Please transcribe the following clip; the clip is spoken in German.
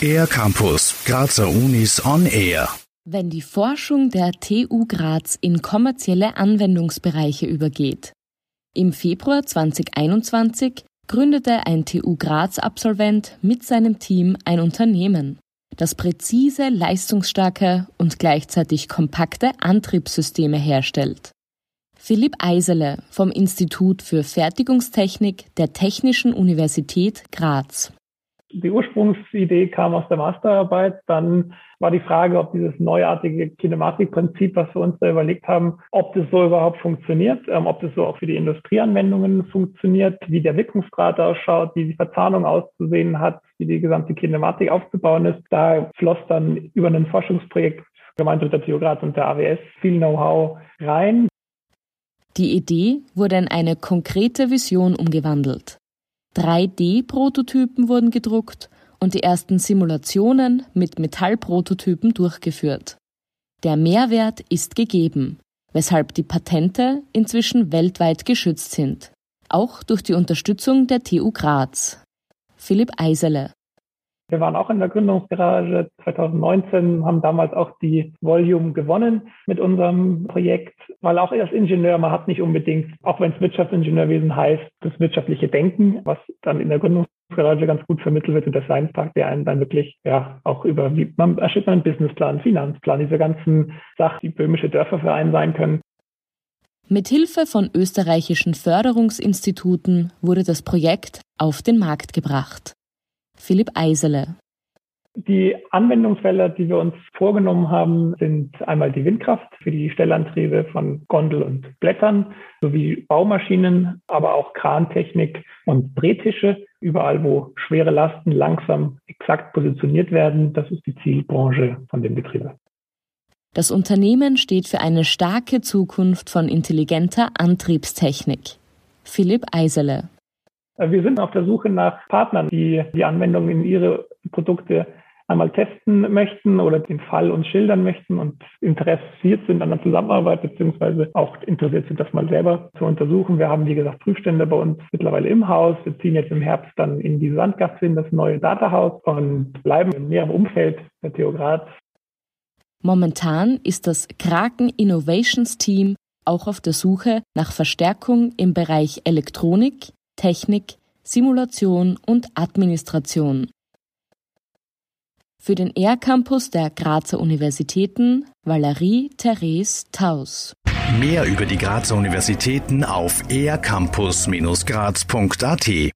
Air Campus, Grazer Unis on Air. Wenn die Forschung der TU Graz in kommerzielle Anwendungsbereiche übergeht. Im Februar 2021 gründete ein TU Graz-Absolvent mit seinem Team ein Unternehmen, das präzise, leistungsstarke und gleichzeitig kompakte Antriebssysteme herstellt. Philipp Eisele vom Institut für Fertigungstechnik der Technischen Universität Graz. Die Ursprungsidee kam aus der Masterarbeit. Dann war die Frage, ob dieses neuartige Kinematikprinzip, was wir uns da überlegt haben, ob das so überhaupt funktioniert, ähm, ob das so auch für die Industrieanwendungen funktioniert, wie der Wirkungsgrad ausschaut, wie die Verzahnung auszusehen hat, wie die gesamte Kinematik aufzubauen ist. Da floss dann über ein Forschungsprojekt gemeinsam mit der TU Graz und der AWS viel Know-how rein. Die Idee wurde in eine konkrete Vision umgewandelt. 3D-Prototypen wurden gedruckt und die ersten Simulationen mit Metallprototypen durchgeführt. Der Mehrwert ist gegeben, weshalb die Patente inzwischen weltweit geschützt sind, auch durch die Unterstützung der TU Graz. Philipp Eisele wir waren auch in der Gründungsgarage 2019, haben damals auch die Volume gewonnen mit unserem Projekt, weil auch als Ingenieur, man hat nicht unbedingt, auch wenn es Wirtschaftsingenieurwesen heißt, das wirtschaftliche Denken, was dann in der Gründungsgarage ganz gut vermittelt wird, der Science Park, der einen dann wirklich, ja, auch über, wie man erstellt einen Businessplan, Finanzplan, diese ganzen Sachen, die böhmische Dörfer für einen sein können. Mit Hilfe von österreichischen Förderungsinstituten wurde das Projekt auf den Markt gebracht. Philipp Eisele. Die Anwendungsfälle, die wir uns vorgenommen haben, sind einmal die Windkraft für die Stellantriebe von Gondel und Blättern sowie Baumaschinen, aber auch Krantechnik und Drehtische, überall wo schwere Lasten langsam exakt positioniert werden. Das ist die Zielbranche von dem Betrieb. Das Unternehmen steht für eine starke Zukunft von intelligenter Antriebstechnik. Philipp Eisele. Äh, wir sind auf der Suche nach Partnern, die die Anwendung in ihre Produkte einmal testen möchten oder den Fall uns schildern möchten und interessiert sind an der Zusammenarbeit beziehungsweise auch interessiert sind, das mal selber zu untersuchen. Wir haben, wie gesagt, Prüfstände bei uns mittlerweile im Haus. Wir ziehen jetzt im Herbst dann in die Sandgasse in das neue Datahaus und bleiben im näheren Umfeld der TU Graz. Momentan ist das Kraken Innovations Team auch auf der Suche nach Verstärkung im Bereich Elektronik, Technik, Simulation und Administration. Für den ER-Campus der Grazer Universitäten Valerie Therese Taus. Mehr über die Grazer Universitäten auf ercampus-graz.at